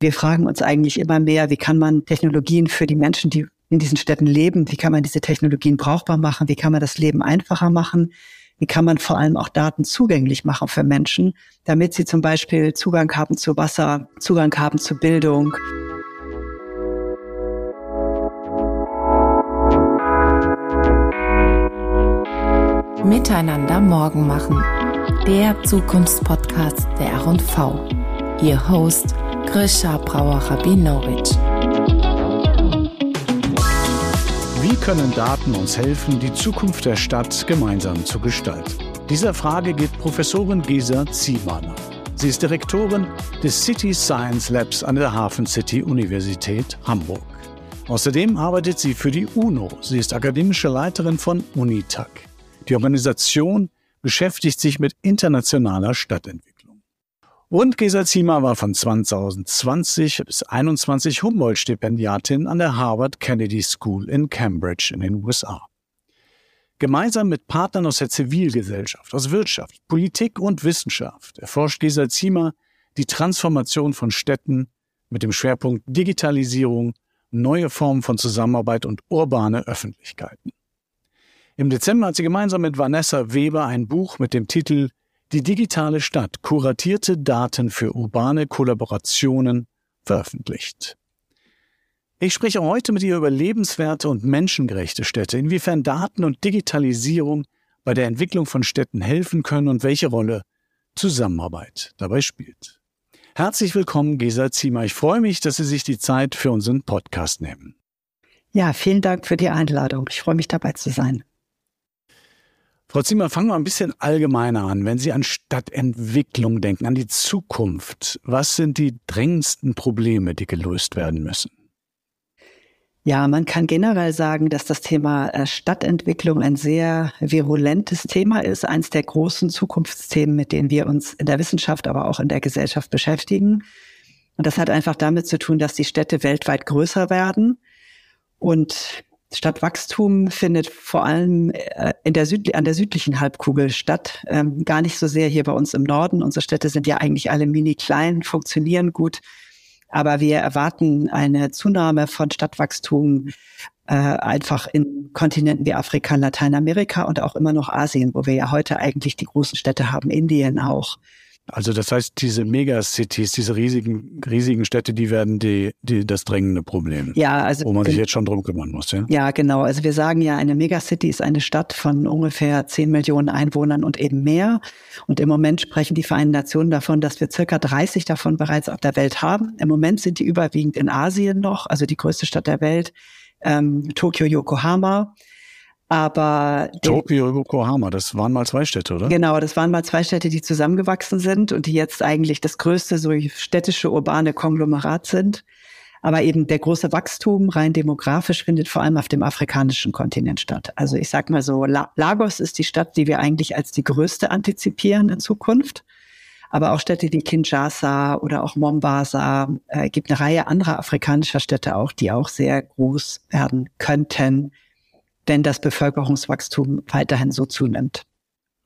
Wir fragen uns eigentlich immer mehr, wie kann man Technologien für die Menschen, die in diesen Städten leben, wie kann man diese Technologien brauchbar machen, wie kann man das Leben einfacher machen, wie kann man vor allem auch Daten zugänglich machen für Menschen, damit sie zum Beispiel Zugang haben zu Wasser, Zugang haben zu Bildung. Miteinander morgen machen. Der Zukunftspodcast der R&V. Ihr Host Grisha Brauer-Rabinowitsch. Wie können Daten uns helfen, die Zukunft der Stadt gemeinsam zu gestalten? Dieser Frage geht Professorin Gesa Ziehmann. Sie ist Direktorin des City Science Labs an der Hafen City Universität Hamburg. Außerdem arbeitet sie für die UNO. Sie ist akademische Leiterin von UNITAC. Die Organisation beschäftigt sich mit internationaler Stadtentwicklung. Und Gesa Ziemer war von 2020 bis 21 Humboldt-Stipendiatin an der Harvard Kennedy School in Cambridge in den USA. Gemeinsam mit Partnern aus der Zivilgesellschaft, aus Wirtschaft, Politik und Wissenschaft erforscht Gesa Ziemer die Transformation von Städten mit dem Schwerpunkt Digitalisierung, neue Formen von Zusammenarbeit und urbane Öffentlichkeiten. Im Dezember hat sie gemeinsam mit Vanessa Weber ein Buch mit dem Titel die digitale Stadt kuratierte Daten für urbane Kollaborationen veröffentlicht. Ich spreche heute mit ihr über lebenswerte und menschengerechte Städte, inwiefern Daten und Digitalisierung bei der Entwicklung von Städten helfen können und welche Rolle Zusammenarbeit dabei spielt. Herzlich willkommen, Gesa Ziemer. Ich freue mich, dass Sie sich die Zeit für unseren Podcast nehmen. Ja, vielen Dank für die Einladung. Ich freue mich dabei zu sein. Frau Zimmer, fangen wir ein bisschen allgemeiner an. Wenn Sie an Stadtentwicklung denken, an die Zukunft, was sind die drängendsten Probleme, die gelöst werden müssen? Ja, man kann generell sagen, dass das Thema äh, Stadtentwicklung ein sehr virulentes Thema ist, eines der großen Zukunftsthemen, mit denen wir uns in der Wissenschaft, aber auch in der Gesellschaft beschäftigen. Und das hat einfach damit zu tun, dass die Städte weltweit größer werden und Stadtwachstum findet vor allem äh, in der Süd an der südlichen Halbkugel statt, ähm, gar nicht so sehr hier bei uns im Norden. Unsere Städte sind ja eigentlich alle mini klein, funktionieren gut, aber wir erwarten eine Zunahme von Stadtwachstum äh, einfach in Kontinenten wie Afrika, Lateinamerika und auch immer noch Asien, wo wir ja heute eigentlich die großen Städte haben, Indien auch. Also das heißt, diese Megacities, diese riesigen, riesigen Städte, die werden die, die das drängende Problem. Ja, also wo man sich jetzt schon drum kümmern muss. Ja? ja, genau. Also wir sagen ja, eine Megacity ist eine Stadt von ungefähr 10 Millionen Einwohnern und eben mehr. Und im Moment sprechen die Vereinten Nationen davon, dass wir circa 30 davon bereits auf der Welt haben. Im Moment sind die überwiegend in Asien noch, also die größte Stadt der Welt, ähm, Tokio, Yokohama. Aber Tokio, Yokohama, das waren mal zwei Städte, oder? Genau, das waren mal zwei Städte, die zusammengewachsen sind und die jetzt eigentlich das größte so städtische urbane Konglomerat sind. Aber eben der große Wachstum rein demografisch findet vor allem auf dem afrikanischen Kontinent statt. Also ich sag mal so, Lagos ist die Stadt, die wir eigentlich als die größte antizipieren in Zukunft. Aber auch Städte wie Kinshasa oder auch Mombasa, äh, gibt eine Reihe anderer afrikanischer Städte auch, die auch sehr groß werden könnten wenn das Bevölkerungswachstum weiterhin so zunimmt.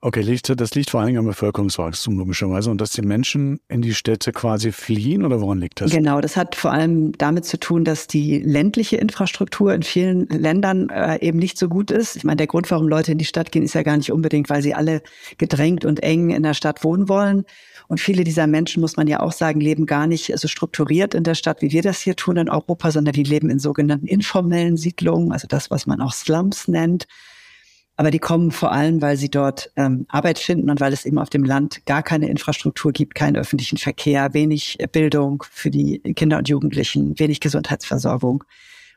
Okay, liegt, das liegt vor allen Dingen am Bevölkerungswachstum logischerweise und dass die Menschen in die Städte quasi fliehen oder woran liegt das? Genau, das hat vor allem damit zu tun, dass die ländliche Infrastruktur in vielen Ländern äh, eben nicht so gut ist. Ich meine, der Grund, warum Leute in die Stadt gehen, ist ja gar nicht unbedingt, weil sie alle gedrängt und eng in der Stadt wohnen wollen. Und viele dieser Menschen, muss man ja auch sagen, leben gar nicht so strukturiert in der Stadt, wie wir das hier tun in Europa, sondern die leben in sogenannten informellen Siedlungen, also das, was man auch Slums nennt. Aber die kommen vor allem, weil sie dort ähm, Arbeit finden und weil es eben auf dem Land gar keine Infrastruktur gibt, keinen öffentlichen Verkehr, wenig Bildung für die Kinder und Jugendlichen, wenig Gesundheitsversorgung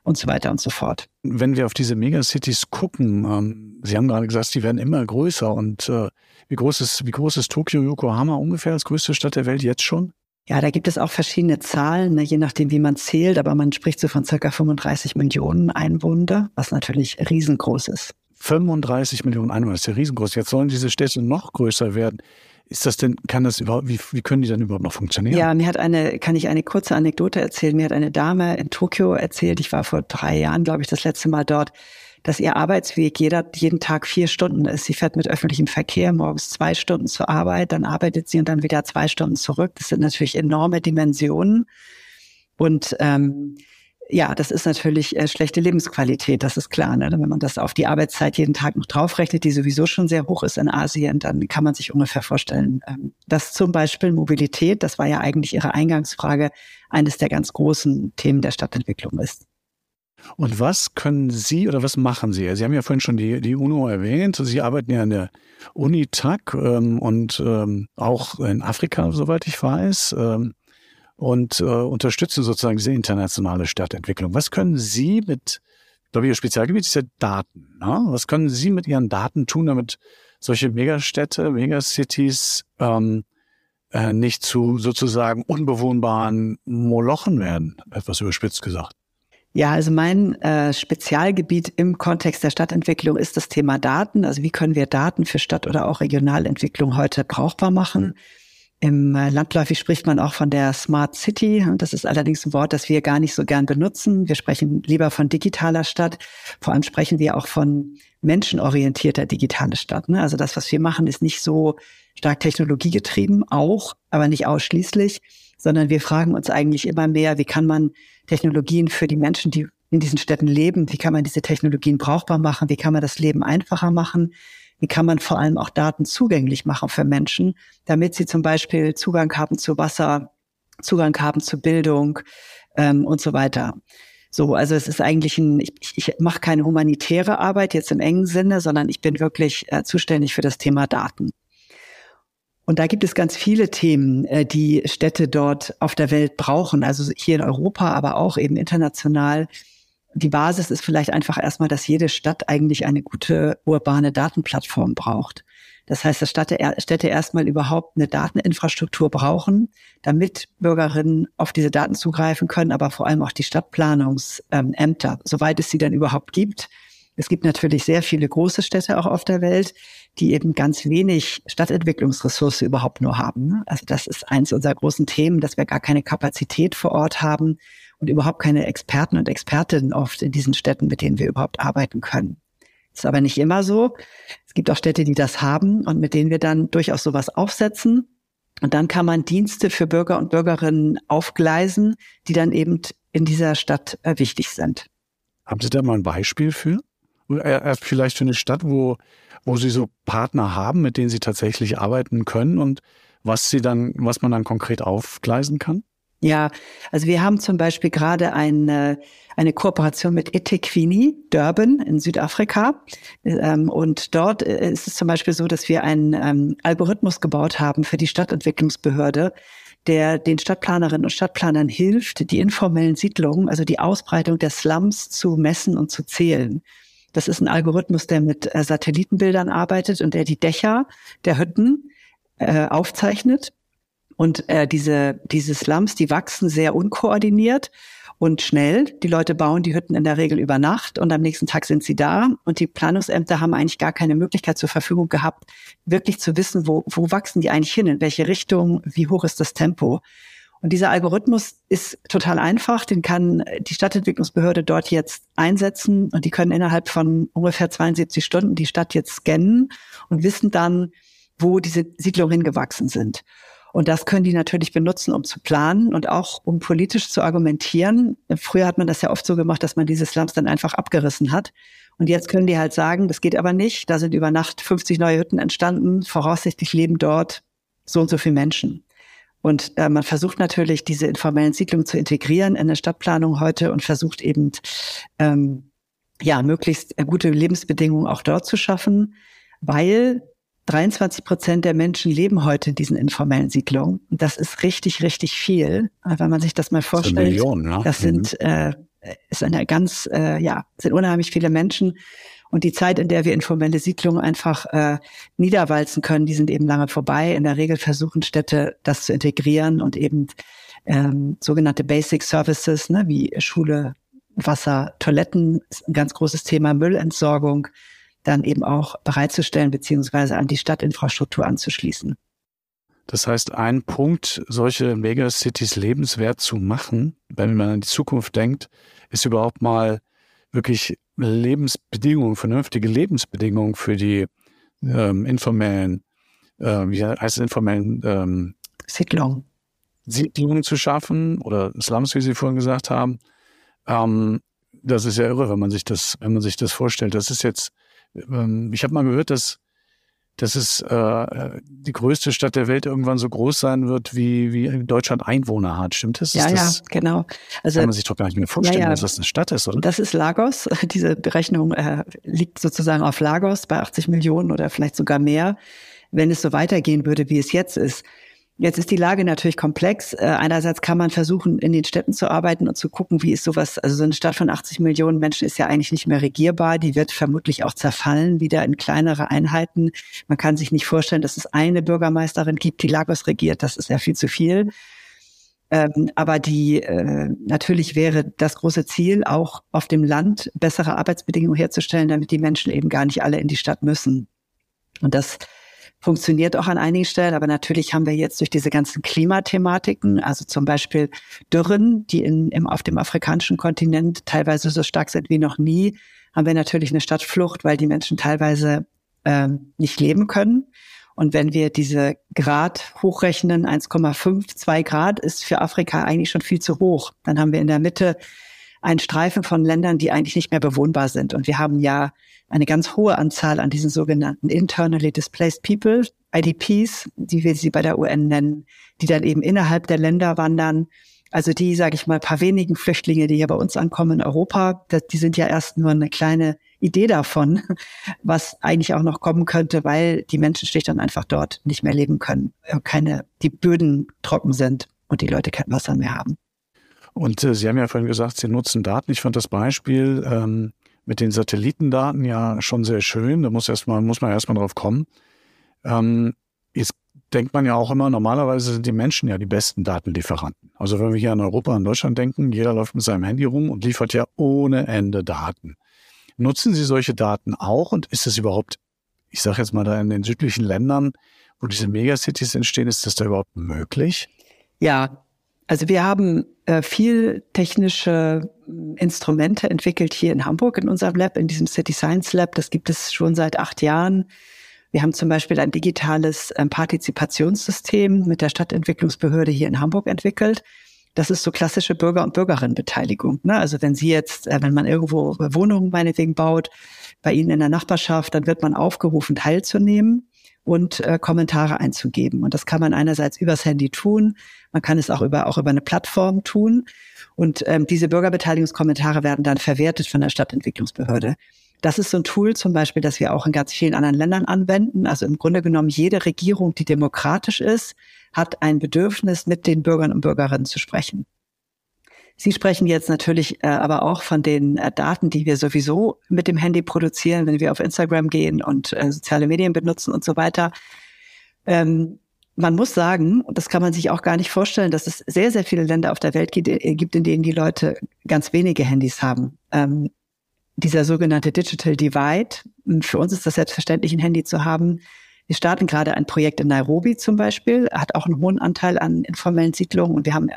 und so weiter und so fort. Wenn wir auf diese Megacities gucken, ähm, Sie haben gerade gesagt, die werden immer größer und äh, wie groß ist, wie groß ist Tokio, Yokohama ungefähr als größte Stadt der Welt jetzt schon? Ja, da gibt es auch verschiedene Zahlen, ne, je nachdem, wie man zählt, aber man spricht so von circa 35 Millionen Einwohner, was natürlich riesengroß ist. 35 Millionen Einwohner, das ist ja riesengroß. Jetzt sollen diese Städte noch größer werden. Ist das denn, kann das überhaupt, wie, wie können die dann überhaupt noch funktionieren? Ja, mir hat eine, kann ich eine kurze Anekdote erzählen. Mir hat eine Dame in Tokio erzählt, ich war vor drei Jahren, glaube ich, das letzte Mal dort, dass ihr Arbeitsweg jeder, jeden Tag vier Stunden ist. Sie fährt mit öffentlichem Verkehr morgens zwei Stunden zur Arbeit, dann arbeitet sie und dann wieder zwei Stunden zurück. Das sind natürlich enorme Dimensionen. Und ähm, ja, das ist natürlich äh, schlechte Lebensqualität, das ist klar. Ne? Wenn man das auf die Arbeitszeit jeden Tag noch draufrechnet, die sowieso schon sehr hoch ist in Asien, dann kann man sich ungefähr vorstellen, ähm, dass zum Beispiel Mobilität, das war ja eigentlich Ihre Eingangsfrage, eines der ganz großen Themen der Stadtentwicklung ist. Und was können Sie oder was machen Sie? Sie haben ja vorhin schon die, die UNO erwähnt. Sie arbeiten ja an der UNITAC ähm, und ähm, auch in Afrika, soweit ich weiß. Ähm, und äh, unterstützen sozusagen diese internationale Stadtentwicklung. Was können Sie mit, ich glaube, Ihr Spezialgebiet ist ja Daten. Ne? Was können Sie mit Ihren Daten tun, damit solche Megastädte, Megacities ähm, äh, nicht zu sozusagen unbewohnbaren Molochen werden, etwas überspitzt gesagt? Ja, also mein äh, Spezialgebiet im Kontext der Stadtentwicklung ist das Thema Daten. Also wie können wir Daten für Stadt- oder auch Regionalentwicklung heute brauchbar machen? Im äh, Landläufig spricht man auch von der Smart City. Das ist allerdings ein Wort, das wir gar nicht so gern benutzen. Wir sprechen lieber von digitaler Stadt. Vor allem sprechen wir auch von menschenorientierter digitale Stadt. Ne? Also das, was wir machen, ist nicht so stark technologiegetrieben, auch, aber nicht ausschließlich, sondern wir fragen uns eigentlich immer mehr, wie kann man Technologien für die Menschen, die in diesen Städten leben, wie kann man diese Technologien brauchbar machen, wie kann man das Leben einfacher machen, wie kann man vor allem auch Daten zugänglich machen für Menschen, damit sie zum Beispiel Zugang haben zu Wasser, Zugang haben zu Bildung ähm, und so weiter. So, also es ist eigentlich ein, ich, ich mache keine humanitäre Arbeit jetzt im engen Sinne, sondern ich bin wirklich äh, zuständig für das Thema Daten. Und da gibt es ganz viele Themen, äh, die Städte dort auf der Welt brauchen, also hier in Europa, aber auch eben international die Basis ist vielleicht einfach erstmal, dass jede Stadt eigentlich eine gute urbane Datenplattform braucht. Das heißt, dass Städte erstmal überhaupt eine Dateninfrastruktur brauchen, damit Bürgerinnen auf diese Daten zugreifen können, aber vor allem auch die Stadtplanungsämter, soweit es sie dann überhaupt gibt. Es gibt natürlich sehr viele große Städte auch auf der Welt, die eben ganz wenig Stadtentwicklungsressource überhaupt nur haben. Also das ist eins unserer großen Themen, dass wir gar keine Kapazität vor Ort haben, und überhaupt keine Experten und Expertinnen oft in diesen Städten, mit denen wir überhaupt arbeiten können. Ist aber nicht immer so. Es gibt auch Städte, die das haben und mit denen wir dann durchaus sowas aufsetzen. Und dann kann man Dienste für Bürger und Bürgerinnen aufgleisen, die dann eben in dieser Stadt äh, wichtig sind. Haben Sie da mal ein Beispiel für? Äh, vielleicht für eine Stadt, wo, wo Sie so Partner haben, mit denen Sie tatsächlich arbeiten können und was Sie dann, was man dann konkret aufgleisen kann? Ja, also wir haben zum Beispiel gerade eine, eine Kooperation mit Etequini Durban in Südafrika. Ähm, und dort äh, ist es zum Beispiel so, dass wir einen ähm, Algorithmus gebaut haben für die Stadtentwicklungsbehörde, der den Stadtplanerinnen und Stadtplanern hilft, die informellen Siedlungen, also die Ausbreitung der Slums zu messen und zu zählen. Das ist ein Algorithmus, der mit äh, Satellitenbildern arbeitet und der die Dächer der Hütten äh, aufzeichnet und äh, diese, diese Slums, die wachsen sehr unkoordiniert und schnell. Die Leute bauen die Hütten in der Regel über Nacht und am nächsten Tag sind sie da. Und die Planungsämter haben eigentlich gar keine Möglichkeit zur Verfügung gehabt, wirklich zu wissen, wo, wo wachsen die eigentlich hin, in welche Richtung, wie hoch ist das Tempo. Und dieser Algorithmus ist total einfach, den kann die Stadtentwicklungsbehörde dort jetzt einsetzen und die können innerhalb von ungefähr 72 Stunden die Stadt jetzt scannen und wissen dann, wo diese Siedlungen hingewachsen sind. Und das können die natürlich benutzen, um zu planen und auch um politisch zu argumentieren. Früher hat man das ja oft so gemacht, dass man diese Slums dann einfach abgerissen hat. Und jetzt können die halt sagen, das geht aber nicht. Da sind über Nacht 50 neue Hütten entstanden. Voraussichtlich leben dort so und so viele Menschen. Und äh, man versucht natürlich, diese informellen Siedlungen zu integrieren in der Stadtplanung heute und versucht eben, ähm, ja, möglichst gute Lebensbedingungen auch dort zu schaffen, weil 23 Prozent der Menschen leben heute in diesen informellen Siedlungen. Und das ist richtig, richtig viel. Wenn man sich das mal vorstellt. Das, Millionen, ne? das sind, mhm. äh, ist eine ganz, äh, ja, sind unheimlich viele Menschen. Und die Zeit, in der wir informelle Siedlungen einfach äh, niederwalzen können, die sind eben lange vorbei. In der Regel versuchen Städte, das zu integrieren und eben ähm, sogenannte Basic Services, ne, wie Schule, Wasser, Toiletten, ist ein ganz großes Thema, Müllentsorgung, dann eben auch bereitzustellen beziehungsweise an die Stadtinfrastruktur anzuschließen. Das heißt, ein Punkt, solche Megacities lebenswert zu machen, wenn man an die Zukunft denkt, ist überhaupt mal wirklich Lebensbedingungen, vernünftige Lebensbedingungen für die ähm, informellen, äh, wie heißt es, informellen ähm, Siedlungen. Siedlungen zu schaffen oder Slums, wie Sie vorhin gesagt haben. Ähm, das ist ja irre, wenn man sich das, wenn man sich das vorstellt. Das ist jetzt, ähm, ich habe mal gehört, dass dass es äh, die größte Stadt der Welt irgendwann so groß sein wird, wie, wie Deutschland Einwohner hat. Stimmt das? Ja, das, ja, genau. Also, kann man sich doch gar nicht mehr vorstellen, ja, ja. dass das eine Stadt ist, oder? Das ist Lagos. Diese Berechnung äh, liegt sozusagen auf Lagos bei 80 Millionen oder vielleicht sogar mehr. Wenn es so weitergehen würde, wie es jetzt ist, Jetzt ist die Lage natürlich komplex. Äh, einerseits kann man versuchen, in den Städten zu arbeiten und zu gucken, wie ist sowas, also so eine Stadt von 80 Millionen Menschen ist ja eigentlich nicht mehr regierbar. Die wird vermutlich auch zerfallen, wieder in kleinere Einheiten. Man kann sich nicht vorstellen, dass es eine Bürgermeisterin gibt, die Lagos regiert. Das ist ja viel zu viel. Ähm, aber die äh, natürlich wäre das große Ziel, auch auf dem Land bessere Arbeitsbedingungen herzustellen, damit die Menschen eben gar nicht alle in die Stadt müssen. Und das funktioniert auch an einigen Stellen, aber natürlich haben wir jetzt durch diese ganzen Klimathematiken, also zum Beispiel Dürren, die in, im, auf dem afrikanischen Kontinent teilweise so stark sind wie noch nie, haben wir natürlich eine Stadtflucht, weil die Menschen teilweise ähm, nicht leben können. Und wenn wir diese Grad hochrechnen, 1,5, 2 Grad ist für Afrika eigentlich schon viel zu hoch. Dann haben wir in der Mitte einen Streifen von Ländern, die eigentlich nicht mehr bewohnbar sind. Und wir haben ja eine ganz hohe Anzahl an diesen sogenannten internally displaced people, IDPs, die wir sie bei der UN nennen, die dann eben innerhalb der Länder wandern. Also die, sage ich mal, paar wenigen Flüchtlinge, die hier bei uns ankommen in Europa, die sind ja erst nur eine kleine Idee davon, was eigentlich auch noch kommen könnte, weil die Menschen schlicht und einfach dort nicht mehr leben können, äh, keine, die Böden trocken sind und die Leute kein Wasser mehr haben. Und äh, Sie haben ja vorhin gesagt, Sie nutzen Daten. Ich fand das Beispiel ähm, mit den Satellitendaten ja schon sehr schön. Da muss erstmal, muss man erstmal drauf kommen. Ähm, jetzt denkt man ja auch immer, normalerweise sind die Menschen ja die besten Datenlieferanten. Also wenn wir hier an Europa und Deutschland denken, jeder läuft mit seinem Handy rum und liefert ja ohne Ende Daten. Nutzen Sie solche Daten auch und ist es überhaupt, ich sage jetzt mal da in den südlichen Ländern, wo diese Megacities entstehen, ist das da überhaupt möglich? Ja, also wir haben äh, viel technische Instrumente entwickelt hier in Hamburg in unserem Lab, in diesem City Science Lab. Das gibt es schon seit acht Jahren. Wir haben zum Beispiel ein digitales ähm, Partizipationssystem mit der Stadtentwicklungsbehörde hier in Hamburg entwickelt. Das ist so klassische Bürger- und Bürgerinnenbeteiligung. Ne? Also wenn Sie jetzt, äh, wenn man irgendwo Wohnungen meinetwegen baut, bei Ihnen in der Nachbarschaft, dann wird man aufgerufen, teilzunehmen und äh, Kommentare einzugeben. Und das kann man einerseits übers Handy tun, man kann es auch über, auch über eine Plattform tun. Und ähm, diese Bürgerbeteiligungskommentare werden dann verwertet von der Stadtentwicklungsbehörde. Das ist so ein Tool zum Beispiel, das wir auch in ganz vielen anderen Ländern anwenden. Also im Grunde genommen jede Regierung, die demokratisch ist, hat ein Bedürfnis, mit den Bürgern und Bürgerinnen zu sprechen. Sie sprechen jetzt natürlich äh, aber auch von den äh, Daten, die wir sowieso mit dem Handy produzieren, wenn wir auf Instagram gehen und äh, soziale Medien benutzen und so weiter. Ähm, man muss sagen, und das kann man sich auch gar nicht vorstellen, dass es sehr, sehr viele Länder auf der Welt gibt, äh, in denen die Leute ganz wenige Handys haben. Ähm, dieser sogenannte Digital Divide, für uns ist das selbstverständlich, ein Handy zu haben. Wir starten gerade ein Projekt in Nairobi zum Beispiel, hat auch einen hohen Anteil an informellen Siedlungen und wir haben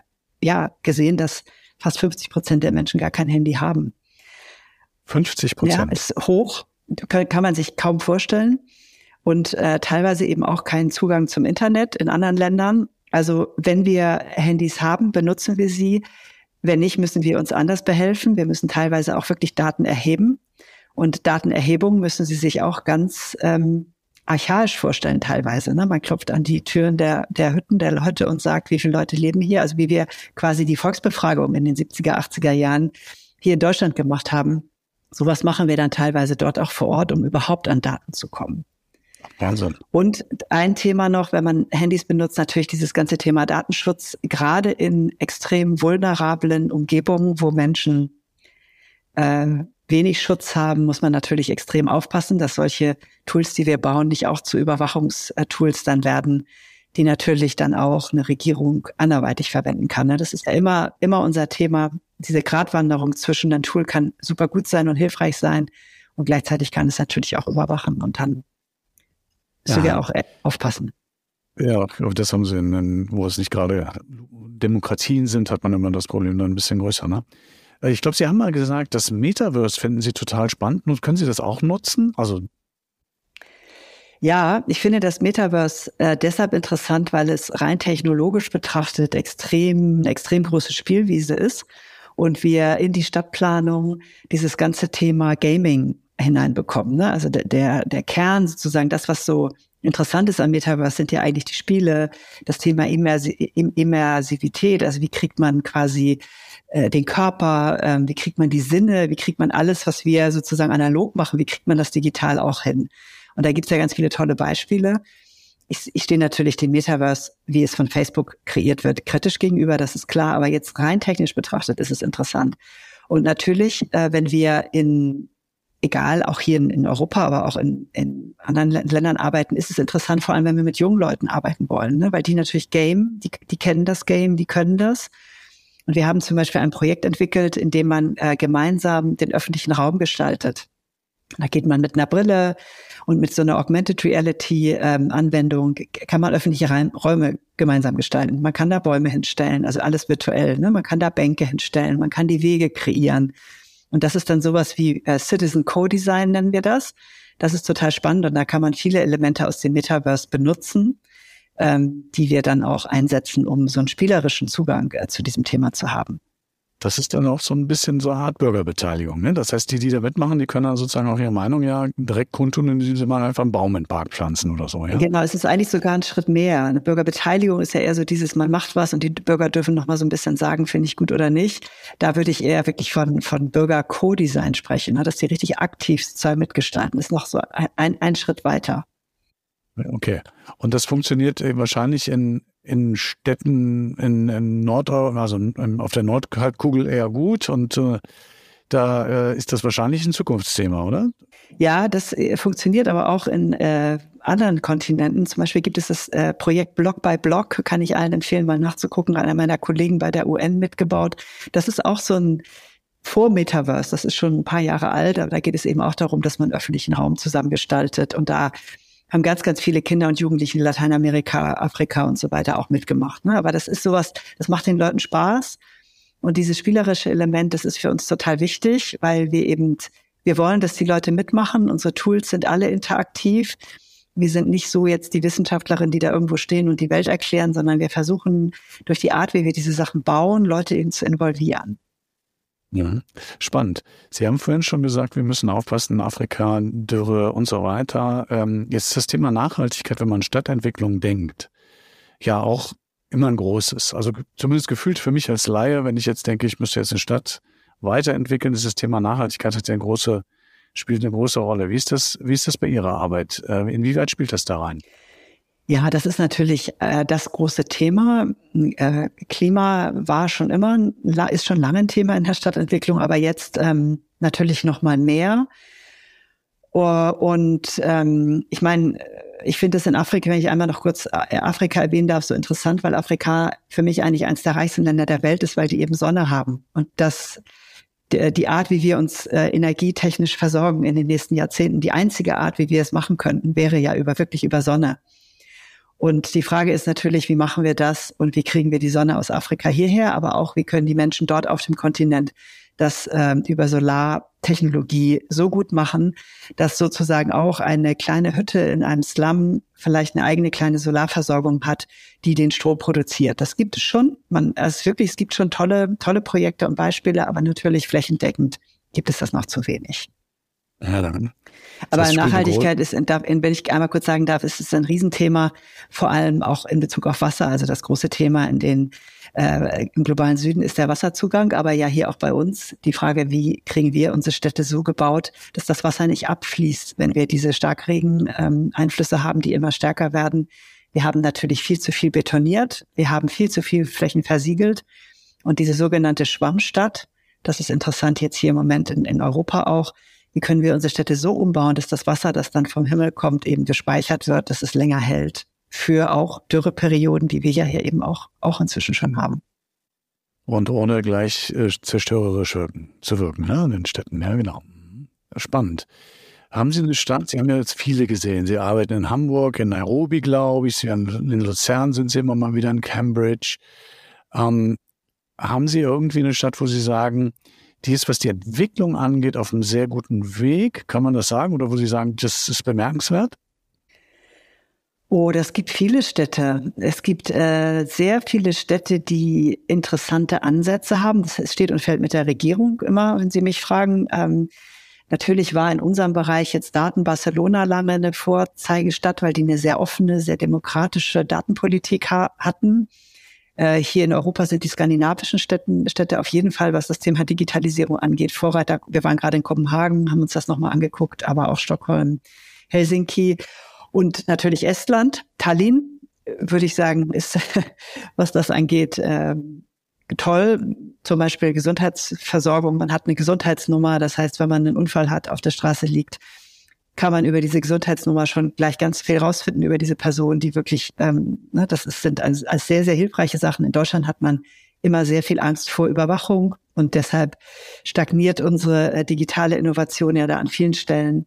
ja gesehen, dass fast 50 Prozent der Menschen gar kein Handy haben. 50 Prozent? Ja, ist hoch, kann, kann man sich kaum vorstellen. Und äh, teilweise eben auch keinen Zugang zum Internet in anderen Ländern. Also wenn wir Handys haben, benutzen wir sie. Wenn nicht, müssen wir uns anders behelfen. Wir müssen teilweise auch wirklich Daten erheben. Und Datenerhebung müssen Sie sich auch ganz ähm, archaisch vorstellen teilweise. Ne? Man klopft an die Türen der, der Hütten der Leute und sagt, wie viele Leute leben hier. Also wie wir quasi die Volksbefragung in den 70er, 80er Jahren hier in Deutschland gemacht haben. Sowas machen wir dann teilweise dort auch vor Ort, um überhaupt an Daten zu kommen. Wahnsinn. Und ein Thema noch, wenn man Handys benutzt, natürlich dieses ganze Thema Datenschutz, gerade in extrem vulnerablen Umgebungen, wo Menschen äh, wenig Schutz haben, muss man natürlich extrem aufpassen, dass solche Tools, die wir bauen, nicht auch zu Überwachungstools dann werden, die natürlich dann auch eine Regierung anderweitig verwenden kann. Ne? Das ist ja immer, immer unser Thema. Diese Gratwanderung zwischen ein Tool kann super gut sein und hilfreich sein und gleichzeitig kann es natürlich auch überwachen und dann müssen ja. wir auch äh, aufpassen. Ja, das haben sie, in, wo es nicht gerade Demokratien sind, hat man immer das Problem dann ein bisschen größer, ne? Äh, ich glaube, Sie haben mal gesagt, das Metaverse finden Sie total spannend. Und können Sie das auch nutzen? Also Ja, ich finde das Metaverse äh, deshalb interessant, weil es rein technologisch betrachtet extrem, extrem große Spielwiese ist und wir in die Stadtplanung dieses ganze Thema Gaming hineinbekommen. Ne? Also der, der, der Kern sozusagen, das, was so interessant ist am Metaverse, sind ja eigentlich die Spiele, das Thema Immersi Immersivität, also wie kriegt man quasi äh, den Körper, äh, wie kriegt man die Sinne, wie kriegt man alles, was wir sozusagen analog machen, wie kriegt man das digital auch hin? Und da gibt's ja ganz viele tolle Beispiele. Ich, ich stehe natürlich dem Metaverse, wie es von Facebook kreiert wird, kritisch gegenüber, das ist klar. Aber jetzt rein technisch betrachtet ist es interessant. Und natürlich, äh, wenn wir in, egal, auch hier in, in Europa, aber auch in, in anderen Ländern arbeiten, ist es interessant, vor allem wenn wir mit jungen Leuten arbeiten wollen, ne? weil die natürlich Game, die, die kennen das Game, die können das. Und wir haben zum Beispiel ein Projekt entwickelt, in dem man äh, gemeinsam den öffentlichen Raum gestaltet. Da geht man mit einer Brille und mit so einer Augmented Reality ähm, Anwendung kann man öffentliche Räume gemeinsam gestalten. Man kann da Bäume hinstellen, also alles virtuell. Ne? Man kann da Bänke hinstellen, man kann die Wege kreieren. Und das ist dann sowas wie äh, Citizen Co-Design nennen wir das. Das ist total spannend und da kann man viele Elemente aus dem Metaverse benutzen, ähm, die wir dann auch einsetzen, um so einen spielerischen Zugang äh, zu diesem Thema zu haben. Das ist dann auch so ein bisschen so eine Art Bürgerbeteiligung. Ne? Das heißt, die, die da mitmachen, die können dann sozusagen auch ihre Meinung ja direkt kundtun, indem sie mal einfach einen Baum in den Park pflanzen oder so. Ja? Genau, es ist eigentlich sogar ein Schritt mehr. Eine Bürgerbeteiligung ist ja eher so dieses, man macht was und die Bürger dürfen noch mal so ein bisschen sagen, finde ich gut oder nicht. Da würde ich eher wirklich von, von Bürger-Co-Design sprechen, ne? dass die richtig aktiv sozusagen mitgestalten. Das ist noch so ein, ein Schritt weiter. Okay. Und das funktioniert äh, wahrscheinlich in in Städten in, in Nord, also auf der Nordhalbkugel eher gut und äh, da äh, ist das wahrscheinlich ein Zukunftsthema, oder? Ja, das äh, funktioniert aber auch in äh, anderen Kontinenten. Zum Beispiel gibt es das äh, Projekt Block by Block, kann ich allen empfehlen, mal nachzugucken. Einer meiner Kollegen bei der UN mitgebaut. Das ist auch so ein vor Metaverse. Das ist schon ein paar Jahre alt, aber da geht es eben auch darum, dass man öffentlichen Raum zusammengestaltet und da haben ganz, ganz viele Kinder und Jugendliche in Lateinamerika, Afrika und so weiter auch mitgemacht. Ne? Aber das ist sowas, das macht den Leuten Spaß. Und dieses spielerische Element, das ist für uns total wichtig, weil wir eben, wir wollen, dass die Leute mitmachen. Unsere Tools sind alle interaktiv. Wir sind nicht so jetzt die Wissenschaftlerin, die da irgendwo stehen und die Welt erklären, sondern wir versuchen durch die Art, wie wir diese Sachen bauen, Leute eben zu involvieren. Ja, spannend. Sie haben vorhin schon gesagt, wir müssen aufpassen, Afrika, Dürre und so weiter. Ähm, jetzt ist das Thema Nachhaltigkeit, wenn man Stadtentwicklung denkt, ja auch immer ein großes. Also zumindest gefühlt für mich als Laie, wenn ich jetzt denke, ich müsste jetzt eine Stadt weiterentwickeln, ist das Thema Nachhaltigkeit hat ja eine große, spielt eine große Rolle. Wie ist das, wie ist das bei Ihrer Arbeit? Äh, inwieweit spielt das da rein? Ja, das ist natürlich äh, das große Thema. Äh, Klima war schon immer, ist schon lange ein Thema in der Stadtentwicklung, aber jetzt ähm, natürlich noch mal mehr. Und ähm, ich meine, ich finde es in Afrika, wenn ich einmal noch kurz äh, Afrika erwähnen darf, so interessant, weil Afrika für mich eigentlich eines der reichsten Länder der Welt ist, weil die eben Sonne haben. Und das die Art, wie wir uns äh, energietechnisch versorgen in den nächsten Jahrzehnten, die einzige Art, wie wir es machen könnten, wäre ja über wirklich über Sonne. Und die Frage ist natürlich, wie machen wir das und wie kriegen wir die Sonne aus Afrika hierher, aber auch, wie können die Menschen dort auf dem Kontinent das äh, über Solartechnologie so gut machen, dass sozusagen auch eine kleine Hütte in einem Slum vielleicht eine eigene kleine Solarversorgung hat, die den Strom produziert. Das gibt es schon. Man, es wirklich, es gibt schon tolle, tolle Projekte und Beispiele, aber natürlich flächendeckend gibt es das noch zu wenig. Ja, dann. Aber Nachhaltigkeit ist, wenn ich einmal kurz sagen darf, ist es ein Riesenthema, vor allem auch in Bezug auf Wasser. Also das große Thema in den äh, im globalen Süden ist der Wasserzugang, aber ja hier auch bei uns die Frage, wie kriegen wir unsere Städte so gebaut, dass das Wasser nicht abfließt, wenn wir diese Starkregen ähm, haben, die immer stärker werden. Wir haben natürlich viel zu viel betoniert, wir haben viel zu viel Flächen versiegelt und diese sogenannte Schwammstadt, das ist interessant jetzt hier im Moment in, in Europa auch, wie können wir unsere Städte so umbauen, dass das Wasser, das dann vom Himmel kommt, eben gespeichert wird, dass es länger hält für auch Dürreperioden, die wir ja hier eben auch, auch inzwischen schon haben. Und ohne gleich äh, zerstörerisch wirken, zu wirken, ne, in den Städten, ja, genau. Spannend. Haben Sie eine Stadt, Sie haben ja jetzt viele gesehen, Sie arbeiten in Hamburg, in Nairobi, glaube ich, Sie haben, in Luzern sind Sie immer mal wieder in Cambridge. Ähm, haben Sie irgendwie eine Stadt, wo Sie sagen, die ist, was die Entwicklung angeht, auf einem sehr guten Weg. Kann man das sagen? Oder wo Sie sagen, das ist bemerkenswert? Oh, das gibt viele Städte. Es gibt äh, sehr viele Städte, die interessante Ansätze haben. Das steht und fällt mit der Regierung immer, wenn Sie mich fragen. Ähm, natürlich war in unserem Bereich jetzt Daten Barcelona lange eine Vorzeigestadt, weil die eine sehr offene, sehr demokratische Datenpolitik ha hatten. Äh, hier in Europa sind die skandinavischen Städten, Städte auf jeden Fall, was das Thema Digitalisierung angeht, Vorreiter. Wir waren gerade in Kopenhagen, haben uns das nochmal angeguckt, aber auch Stockholm, Helsinki. Und natürlich Estland, Tallinn, würde ich sagen, ist, was das angeht, äh, toll. Zum Beispiel Gesundheitsversorgung. Man hat eine Gesundheitsnummer. Das heißt, wenn man einen Unfall hat, auf der Straße liegt, kann man über diese Gesundheitsnummer schon gleich ganz viel rausfinden über diese Person, die wirklich, ähm, ne, das ist, sind als, als sehr, sehr hilfreiche Sachen. In Deutschland hat man immer sehr viel Angst vor Überwachung und deshalb stagniert unsere äh, digitale Innovation ja da an vielen Stellen.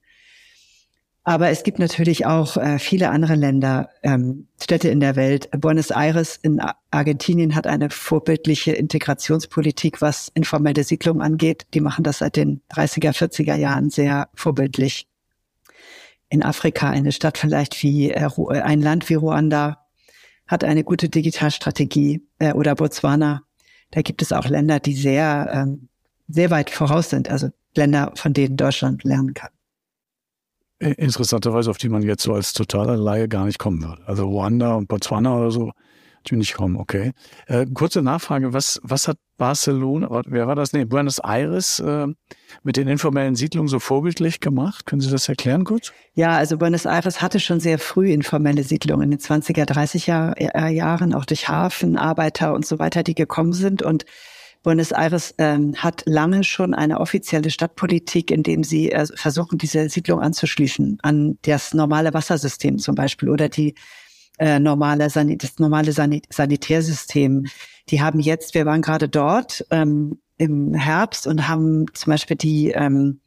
Aber es gibt natürlich auch äh, viele andere Länder, ähm, Städte in der Welt. Buenos Aires in Argentinien hat eine vorbildliche Integrationspolitik, was informelle Siedlung angeht. Die machen das seit den 30er, 40er Jahren sehr vorbildlich. In Afrika eine Stadt vielleicht wie äh, äh, ein Land wie Ruanda hat eine gute Digitalstrategie äh, oder Botswana. Da gibt es auch Länder, die sehr, ähm, sehr weit voraus sind. Also Länder, von denen Deutschland lernen kann. Interessanterweise, auf die man jetzt so als totaler Laie gar nicht kommen würde. Also Ruanda und Botswana oder so, nicht kommen, okay. Äh, kurze Nachfrage, was, was hat Barcelona, wer war das? Nee, Buenos Aires äh, mit den informellen Siedlungen so vorbildlich gemacht? Können Sie das erklären kurz? Ja, also Buenos Aires hatte schon sehr früh informelle Siedlungen in den 20er, 30er äh, Jahren, auch durch Hafen, Arbeiter und so weiter, die gekommen sind und Buenos Aires ähm, hat lange schon eine offizielle Stadtpolitik, in dem sie äh, versuchen, diese Siedlung anzuschließen an das normale Wassersystem zum Beispiel oder die äh, normale San das normale San Sanitärsystem. Die haben jetzt, wir waren gerade dort ähm, im Herbst und haben zum Beispiel die ähm,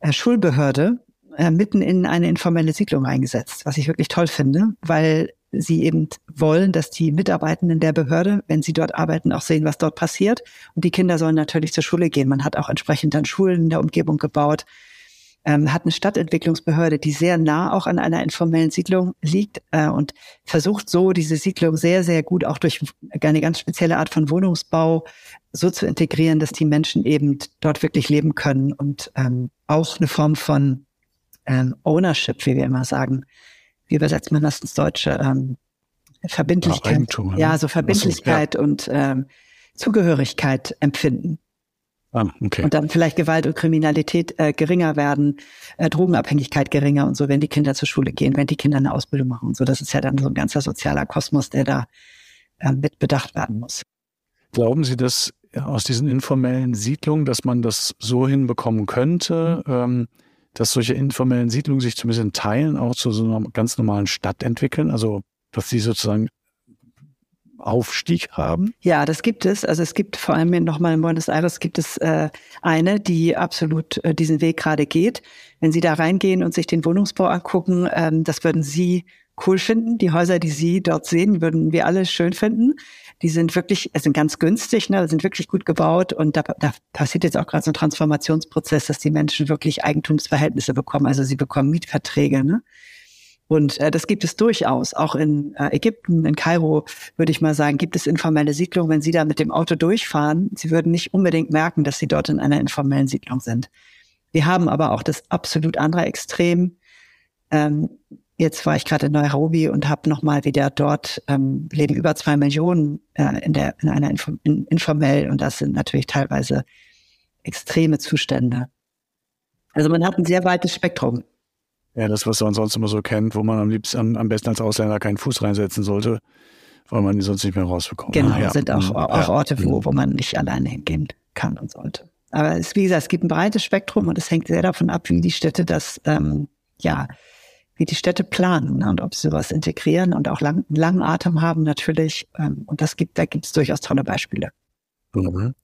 äh, Schulbehörde äh, mitten in eine informelle Siedlung eingesetzt, was ich wirklich toll finde, weil sie eben wollen, dass die Mitarbeitenden der Behörde, wenn sie dort arbeiten, auch sehen, was dort passiert. Und die Kinder sollen natürlich zur Schule gehen. Man hat auch entsprechend dann Schulen in der Umgebung gebaut, ähm, hat eine Stadtentwicklungsbehörde, die sehr nah auch an einer informellen Siedlung liegt äh, und versucht so diese Siedlung sehr, sehr gut auch durch eine ganz spezielle Art von Wohnungsbau so zu integrieren, dass die Menschen eben dort wirklich leben können und ähm, auch eine Form von ähm, Ownership, wie wir immer sagen, wie übersetzt man das ins Deutsche? Ähm, Verbindlichkeit. Ja, ne? ja, so Verbindlichkeit ja. und ähm, Zugehörigkeit empfinden. Ah, okay. Und dann vielleicht Gewalt und Kriminalität äh, geringer werden, äh, Drogenabhängigkeit geringer und so, wenn die Kinder zur Schule gehen, wenn die Kinder eine Ausbildung machen und so. Das ist ja dann so ein ganzer sozialer Kosmos, der da äh, mit bedacht werden muss. Glauben Sie, dass aus diesen informellen Siedlungen, dass man das so hinbekommen könnte, mhm. ähm, dass solche informellen Siedlungen sich zumindest in Teilen auch zu so einer ganz normalen Stadt entwickeln? Also, dass sie sozusagen Aufstieg haben? Ja, das gibt es. Also es gibt vor allem nochmal in Buenos Aires gibt es äh, eine, die absolut äh, diesen Weg gerade geht. Wenn Sie da reingehen und sich den Wohnungsbau angucken, ähm, das würden Sie cool finden. Die Häuser, die Sie dort sehen, würden wir alle schön finden. Die sind wirklich, sind ganz günstig, ne, sind wirklich gut gebaut und da, da passiert jetzt auch gerade so ein Transformationsprozess, dass die Menschen wirklich Eigentumsverhältnisse bekommen. Also sie bekommen Mietverträge. Ne? Und äh, das gibt es durchaus. Auch in äh, Ägypten, in Kairo, würde ich mal sagen, gibt es informelle Siedlungen. Wenn Sie da mit dem Auto durchfahren, Sie würden nicht unbedingt merken, dass Sie dort in einer informellen Siedlung sind. Wir haben aber auch das absolut andere Extrem. Ähm, Jetzt war ich gerade in Nairobi und habe nochmal wieder dort ähm, leben über zwei Millionen äh, in der in einer Info, in, informell und das sind natürlich teilweise extreme Zustände. Also man hat ein sehr weites Spektrum. Ja, das, was man sonst immer so kennt, wo man am liebsten am, am besten als Ausländer keinen Fuß reinsetzen sollte, weil man ihn sonst nicht mehr rausbekommt. Genau, ja. sind auch, auch Orte, wo, wo man nicht alleine hingehen kann und sollte. Aber es, wie gesagt, es gibt ein breites Spektrum und es hängt sehr davon ab, wie die Städte das ähm, ja wie die Städte planen ne, und ob sie sowas integrieren und auch lang, langen Atem haben natürlich. Ähm, und das gibt, da gibt es durchaus tolle Beispiele. Mhm.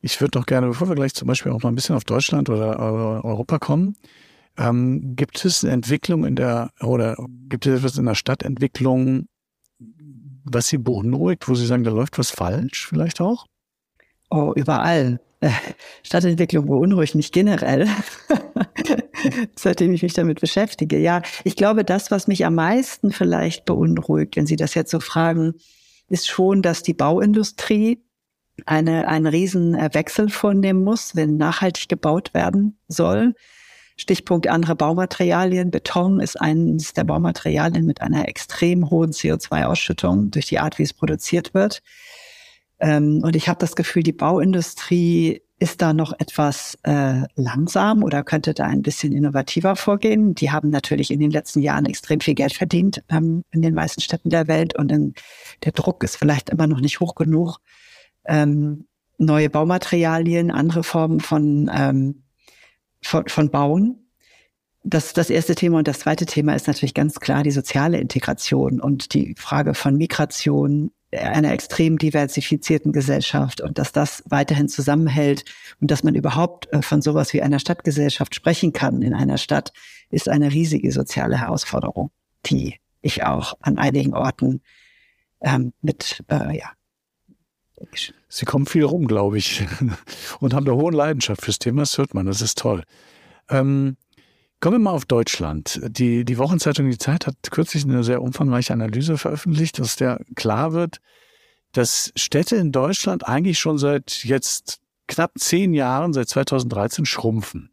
Ich würde doch gerne, bevor wir gleich zum Beispiel auch mal ein bisschen auf Deutschland oder Europa kommen, ähm, gibt es eine Entwicklung in der, oder gibt es etwas in der Stadtentwicklung, was Sie beunruhigt, wo Sie sagen, da läuft was falsch vielleicht auch? Oh, überall. Stadtentwicklung beunruhigt mich generell. seitdem ich mich damit beschäftige. Ja, ich glaube, das, was mich am meisten vielleicht beunruhigt, wenn Sie das jetzt so fragen, ist schon, dass die Bauindustrie eine, einen riesen Wechsel vornehmen muss, wenn nachhaltig gebaut werden soll. Stichpunkt andere Baumaterialien. Beton ist eines der Baumaterialien mit einer extrem hohen CO2-Ausschüttung durch die Art, wie es produziert wird. Ähm, und ich habe das Gefühl, die Bauindustrie ist da noch etwas äh, langsam oder könnte da ein bisschen innovativer vorgehen. Die haben natürlich in den letzten Jahren extrem viel Geld verdient ähm, in den meisten Städten der Welt und in, der Druck ist vielleicht immer noch nicht hoch genug. Ähm, neue Baumaterialien, andere Formen von, ähm, von, von Bauen. Das das erste Thema. Und das zweite Thema ist natürlich ganz klar die soziale Integration und die Frage von Migration, einer extrem diversifizierten Gesellschaft und dass das weiterhin zusammenhält und dass man überhaupt äh, von sowas wie einer Stadtgesellschaft sprechen kann in einer Stadt, ist eine riesige soziale Herausforderung, die ich auch an einigen Orten ähm, mit, äh, ja. Sie kommen viel rum, glaube ich, und haben eine hohe Leidenschaft fürs Thema. Das hört man, das ist toll. Ähm, Kommen wir mal auf Deutschland. Die, die Wochenzeitung Die Zeit hat kürzlich eine sehr umfangreiche Analyse veröffentlicht, aus der klar wird, dass Städte in Deutschland eigentlich schon seit jetzt knapp zehn Jahren, seit 2013, schrumpfen.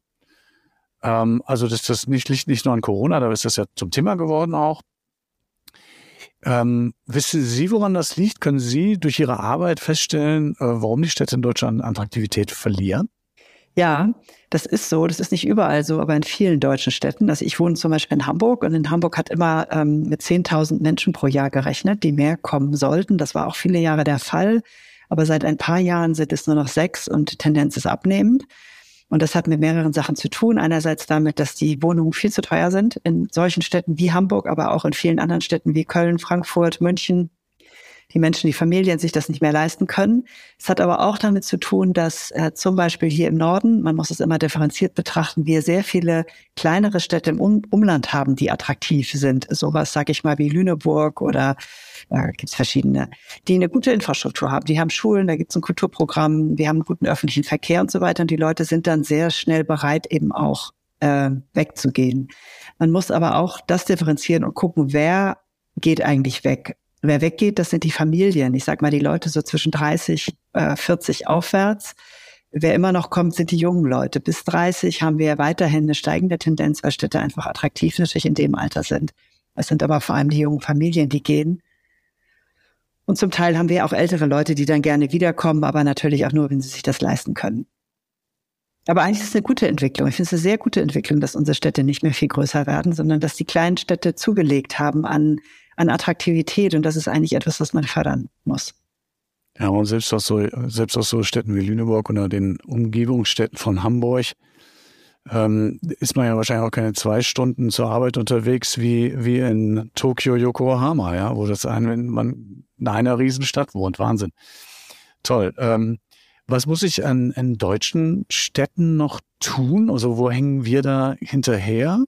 Ähm, also das, das nicht, nicht nur an Corona, da ist das ja zum Thema geworden auch. Ähm, wissen Sie, woran das liegt? Können Sie durch Ihre Arbeit feststellen, äh, warum die Städte in Deutschland Attraktivität verlieren? Ja, das ist so. Das ist nicht überall so, aber in vielen deutschen Städten. Also ich wohne zum Beispiel in Hamburg und in Hamburg hat immer ähm, mit 10.000 Menschen pro Jahr gerechnet, die mehr kommen sollten. Das war auch viele Jahre der Fall. Aber seit ein paar Jahren sind es nur noch sechs und Tendenz ist abnehmend. Und das hat mit mehreren Sachen zu tun. Einerseits damit, dass die Wohnungen viel zu teuer sind in solchen Städten wie Hamburg, aber auch in vielen anderen Städten wie Köln, Frankfurt, München, die Menschen, die Familien sich das nicht mehr leisten können. Es hat aber auch damit zu tun, dass äh, zum Beispiel hier im Norden, man muss es immer differenziert betrachten, wir sehr viele kleinere Städte im um Umland haben, die attraktiv sind. Sowas, sage ich mal, wie Lüneburg oder da äh, gibt es verschiedene, die eine gute Infrastruktur haben. Die haben Schulen, da gibt es ein Kulturprogramm, wir haben einen guten öffentlichen Verkehr und so weiter. Und die Leute sind dann sehr schnell bereit, eben auch äh, wegzugehen. Man muss aber auch das differenzieren und gucken, wer geht eigentlich weg. Wer weggeht, das sind die Familien. Ich sag mal, die Leute so zwischen 30, äh, 40 aufwärts. Wer immer noch kommt, sind die jungen Leute. Bis 30 haben wir weiterhin eine steigende Tendenz, weil Städte einfach attraktiv natürlich in dem Alter sind. Es sind aber vor allem die jungen Familien, die gehen. Und zum Teil haben wir auch ältere Leute, die dann gerne wiederkommen, aber natürlich auch nur, wenn sie sich das leisten können. Aber eigentlich ist es eine gute Entwicklung. Ich finde es eine sehr gute Entwicklung, dass unsere Städte nicht mehr viel größer werden, sondern dass die kleinen Städte zugelegt haben an an Attraktivität und das ist eigentlich etwas, was man fördern muss. Ja, und selbst aus so, selbst aus so Städten wie Lüneburg oder den Umgebungsstädten von Hamburg ähm, ist man ja wahrscheinlich auch keine zwei Stunden zur Arbeit unterwegs wie, wie in Tokio, Yokohama, ja, wo das ein, wenn man in einer Riesenstadt wohnt. Wahnsinn. Toll. Ähm, was muss ich an, an deutschen Städten noch tun? Also wo hängen wir da hinterher?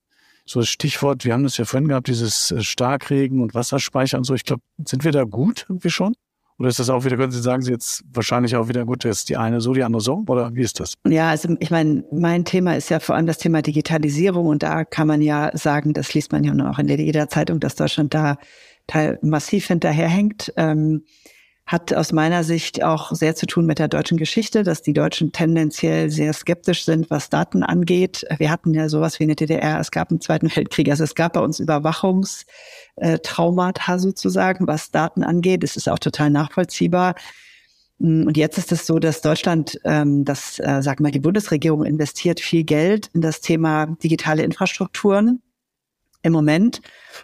so das Stichwort, wir haben das ja vorhin gehabt, dieses äh, Starkregen und Wasserspeicher und so. Ich glaube, sind wir da gut irgendwie schon? Oder ist das auch wieder, können Sie sagen Sie jetzt wahrscheinlich auch wieder gut, ist die eine so, die andere so? Oder wie ist das? Ja, also ich meine, mein Thema ist ja vor allem das Thema Digitalisierung und da kann man ja sagen, das liest man ja auch in jeder Zeitung, dass Deutschland da massiv hinterherhängt. Ähm, hat aus meiner Sicht auch sehr zu tun mit der deutschen Geschichte, dass die Deutschen tendenziell sehr skeptisch sind, was Daten angeht. Wir hatten ja sowas wie eine DDR, es gab einen Zweiten Weltkrieg, also es gab bei uns Überwachungstraumata sozusagen, was Daten angeht. Es ist auch total nachvollziehbar. Und jetzt ist es so, dass Deutschland, ähm, das, äh, sag mal, die Bundesregierung investiert viel Geld in das Thema digitale Infrastrukturen im Moment.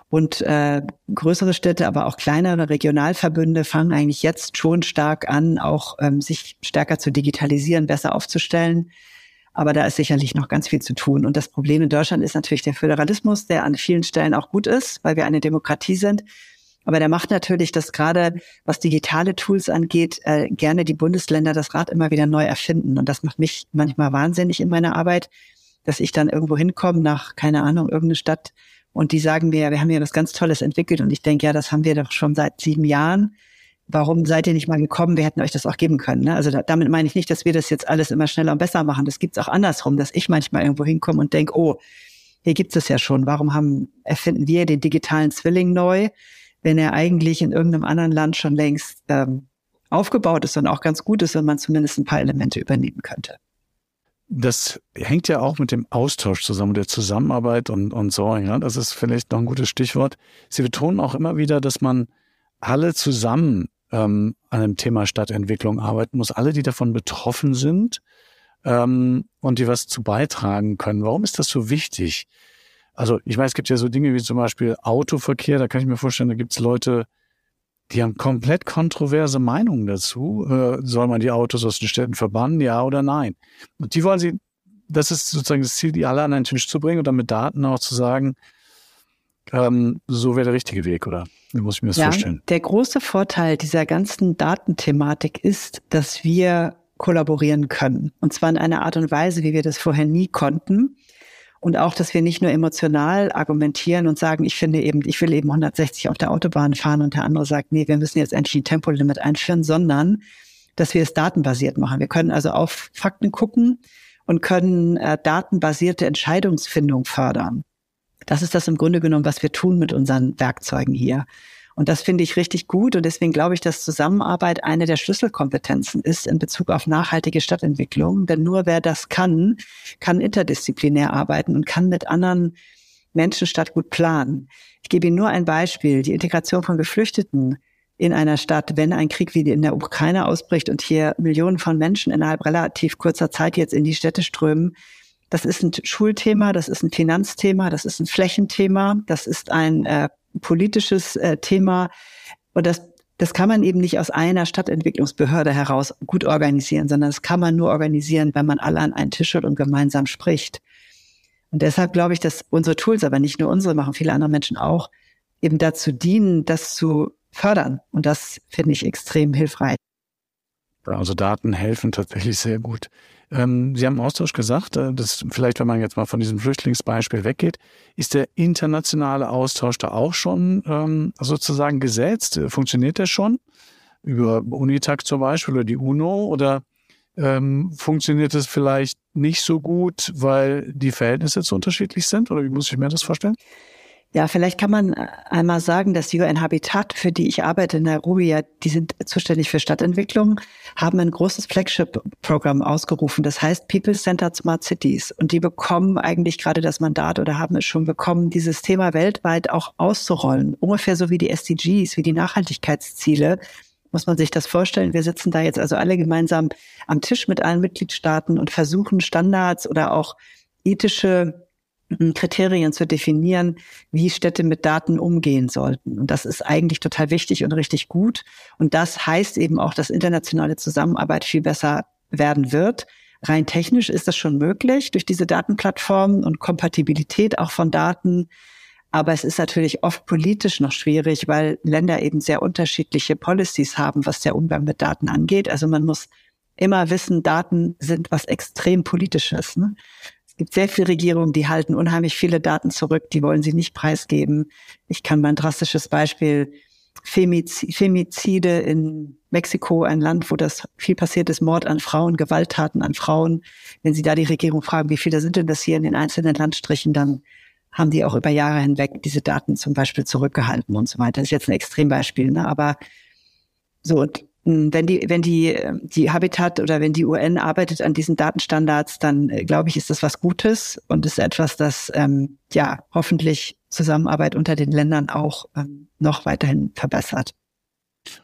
Und äh, größere Städte, aber auch kleinere Regionalverbünde fangen eigentlich jetzt schon stark an, auch ähm, sich stärker zu digitalisieren, besser aufzustellen. Aber da ist sicherlich noch ganz viel zu tun. Und das Problem in Deutschland ist natürlich der Föderalismus, der an vielen Stellen auch gut ist, weil wir eine Demokratie sind. Aber der macht natürlich, dass gerade was digitale Tools angeht, äh, gerne die Bundesländer das Rad immer wieder neu erfinden. Und das macht mich manchmal wahnsinnig in meiner Arbeit, dass ich dann irgendwo hinkomme nach, keine Ahnung, irgendeine Stadt, und die sagen mir, wir haben ja was ganz Tolles entwickelt. Und ich denke, ja, das haben wir doch schon seit sieben Jahren. warum seid ihr nicht mal gekommen? Wir hätten euch das auch geben können. Ne? Also da, damit meine ich nicht, dass wir das jetzt alles immer schneller und besser machen. Das gibt's auch andersrum, dass ich manchmal irgendwo hinkomme und denke, oh, hier gibt's es ja schon. Warum haben, erfinden wir den digitalen Zwilling neu, wenn er eigentlich in irgendeinem anderen Land schon längst ähm, aufgebaut ist und auch ganz gut ist, wenn man zumindest ein paar Elemente übernehmen könnte. Das hängt ja auch mit dem Austausch zusammen, der Zusammenarbeit und, und so. Ja, das ist vielleicht noch ein gutes Stichwort. Sie betonen auch immer wieder, dass man alle zusammen ähm, an einem Thema Stadtentwicklung arbeiten muss, alle, die davon betroffen sind ähm, und die was zu beitragen können. Warum ist das so wichtig? Also ich weiß, es gibt ja so Dinge wie zum Beispiel Autoverkehr, da kann ich mir vorstellen, da gibt es Leute, die haben komplett kontroverse Meinungen dazu. Äh, soll man die Autos aus den Städten verbannen, ja oder nein? Und die wollen sie, das ist sozusagen das Ziel, die alle an einen Tisch zu bringen und dann mit Daten auch zu sagen, ähm, so wäre der richtige Weg, oder? Wie muss ich mir das ja, vorstellen? Der große Vorteil dieser ganzen Datenthematik ist, dass wir kollaborieren können. Und zwar in einer Art und Weise, wie wir das vorher nie konnten. Und auch, dass wir nicht nur emotional argumentieren und sagen, ich finde eben, ich will eben 160 auf der Autobahn fahren und der andere sagt, nee, wir müssen jetzt endlich ein Tempolimit einführen, sondern dass wir es datenbasiert machen. Wir können also auf Fakten gucken und können äh, datenbasierte Entscheidungsfindung fördern. Das ist das im Grunde genommen, was wir tun mit unseren Werkzeugen hier. Und das finde ich richtig gut. Und deswegen glaube ich, dass Zusammenarbeit eine der Schlüsselkompetenzen ist in Bezug auf nachhaltige Stadtentwicklung. Denn nur wer das kann, kann interdisziplinär arbeiten und kann mit anderen Menschen Stadt gut planen. Ich gebe Ihnen nur ein Beispiel. Die Integration von Geflüchteten in einer Stadt, wenn ein Krieg wie in der Ukraine ausbricht und hier Millionen von Menschen innerhalb relativ kurzer Zeit jetzt in die Städte strömen, das ist ein Schulthema, das ist ein Finanzthema, das ist ein Flächenthema, das ist ein äh, politisches äh, Thema. Und das, das kann man eben nicht aus einer Stadtentwicklungsbehörde heraus gut organisieren, sondern das kann man nur organisieren, wenn man alle an einen Tisch holt und gemeinsam spricht. Und deshalb glaube ich, dass unsere Tools, aber nicht nur unsere, machen viele andere Menschen auch, eben dazu dienen, das zu fördern. Und das finde ich extrem hilfreich. Also Daten helfen tatsächlich sehr gut. Ähm, Sie haben im Austausch gesagt, äh, dass vielleicht, wenn man jetzt mal von diesem Flüchtlingsbeispiel weggeht, ist der internationale Austausch da auch schon ähm, sozusagen gesetzt? Funktioniert der schon? Über UNITAC zum Beispiel oder die UNO oder ähm, funktioniert es vielleicht nicht so gut, weil die Verhältnisse zu unterschiedlich sind? Oder wie muss ich mir das vorstellen? Ja, vielleicht kann man äh, einmal sagen, dass UN Habitat, für die ich arbeite in Nairobi, ja, die sind zuständig für Stadtentwicklung, haben ein großes Flagship-Programm ausgerufen. Das heißt People-Centered Smart Cities. Und die bekommen eigentlich gerade das Mandat oder haben es schon bekommen, dieses Thema weltweit auch auszurollen. Ungefähr so wie die SDGs, wie die Nachhaltigkeitsziele. Muss man sich das vorstellen? Wir sitzen da jetzt also alle gemeinsam am Tisch mit allen Mitgliedstaaten und versuchen Standards oder auch ethische Kriterien zu definieren, wie Städte mit Daten umgehen sollten. Und das ist eigentlich total wichtig und richtig gut. Und das heißt eben auch, dass internationale Zusammenarbeit viel besser werden wird. Rein technisch ist das schon möglich durch diese Datenplattformen und Kompatibilität auch von Daten. Aber es ist natürlich oft politisch noch schwierig, weil Länder eben sehr unterschiedliche Policies haben, was der Umgang mit Daten angeht. Also man muss immer wissen, Daten sind was extrem politisches. Ne? Gibt sehr viele Regierungen, die halten unheimlich viele Daten zurück, die wollen sie nicht preisgeben. Ich kann mal ein drastisches Beispiel, Femizide in Mexiko, ein Land, wo das viel passiert ist, Mord an Frauen, Gewalttaten an Frauen. Wenn Sie da die Regierung fragen, wie viele sind denn das hier in den einzelnen Landstrichen, dann haben die auch über Jahre hinweg diese Daten zum Beispiel zurückgehalten und so weiter. Das ist jetzt ein Extrembeispiel, ne? aber so und wenn die, wenn die, die Habitat oder wenn die UN arbeitet an diesen Datenstandards, dann äh, glaube ich, ist das was Gutes und ist etwas, das ähm, ja hoffentlich Zusammenarbeit unter den Ländern auch ähm, noch weiterhin verbessert.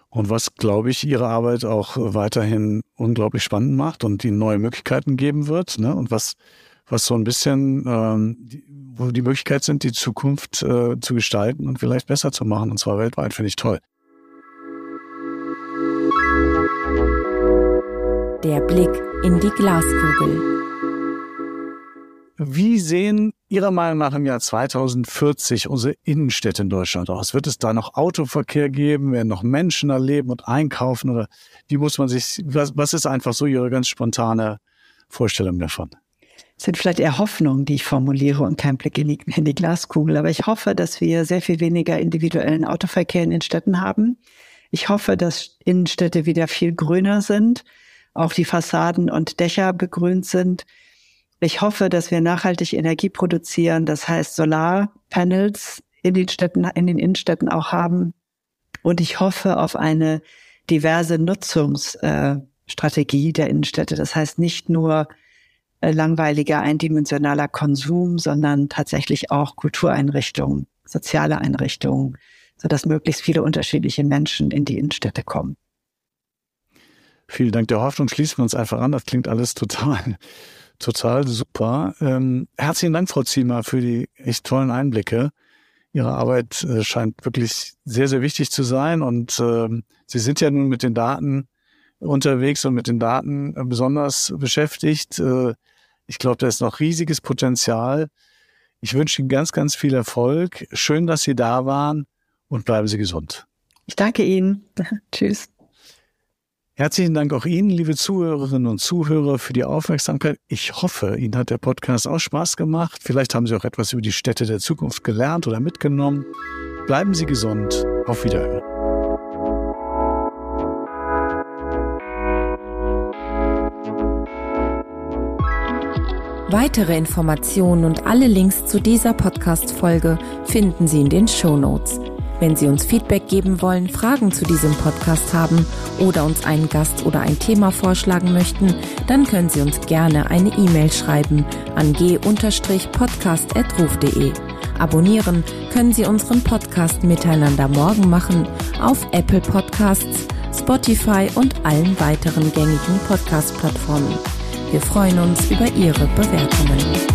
Und was, glaube ich, Ihre Arbeit auch weiterhin unglaublich spannend macht und Ihnen neue Möglichkeiten geben wird, ne? Und was, was so ein bisschen, ähm, die, wo die Möglichkeit sind, die Zukunft äh, zu gestalten und vielleicht besser zu machen, und zwar weltweit, finde ich toll. Der Blick in die Glaskugel. Wie sehen Ihrer Meinung nach im Jahr 2040 unsere Innenstädte in Deutschland aus? Wird es da noch Autoverkehr geben? Werden noch Menschen erleben und einkaufen? Oder wie muss man sich, was, was ist einfach so Ihre ganz spontane Vorstellung davon? Das sind vielleicht eher Hoffnungen, die ich formuliere und kein Blick in die, in die Glaskugel. Aber ich hoffe, dass wir sehr viel weniger individuellen Autoverkehr in den Städten haben Ich hoffe, dass Innenstädte wieder viel grüner sind, auch die Fassaden und Dächer begrünt sind. Ich hoffe, dass wir nachhaltig Energie produzieren, das heißt Solarpanels in den Städten, in den Innenstädten auch haben. Und ich hoffe auf eine diverse Nutzungsstrategie der Innenstädte. Das heißt nicht nur äh, langweiliger, eindimensionaler Konsum, sondern tatsächlich auch Kultureinrichtungen, soziale Einrichtungen, sodass möglichst viele unterschiedliche Menschen in die Innenstädte kommen. Vielen Dank der Hoffnung. Schließen wir uns einfach an. Das klingt alles total, total super. Ähm, herzlichen Dank, Frau Ziemer, für die echt tollen Einblicke. Ihre Arbeit äh, scheint wirklich sehr, sehr wichtig zu sein. Und äh, Sie sind ja nun mit den Daten unterwegs und mit den Daten äh, besonders beschäftigt. Äh, ich glaube, da ist noch riesiges Potenzial. Ich wünsche Ihnen ganz, ganz viel Erfolg. Schön, dass Sie da waren und bleiben Sie gesund. Ich danke Ihnen. Tschüss. Herzlichen Dank auch Ihnen, liebe Zuhörerinnen und Zuhörer, für die Aufmerksamkeit. Ich hoffe, Ihnen hat der Podcast auch Spaß gemacht. Vielleicht haben Sie auch etwas über die Städte der Zukunft gelernt oder mitgenommen. Bleiben Sie gesund. Auf Wiederhören. Weitere Informationen und alle Links zu dieser Podcast-Folge finden Sie in den Show Notes. Wenn Sie uns Feedback geben wollen, Fragen zu diesem Podcast haben oder uns einen Gast oder ein Thema vorschlagen möchten, dann können Sie uns gerne eine E-Mail schreiben an g-podcast.ruf.de. Abonnieren können Sie unseren Podcast Miteinander morgen machen auf Apple Podcasts, Spotify und allen weiteren gängigen Podcast-Plattformen. Wir freuen uns über Ihre Bewertungen.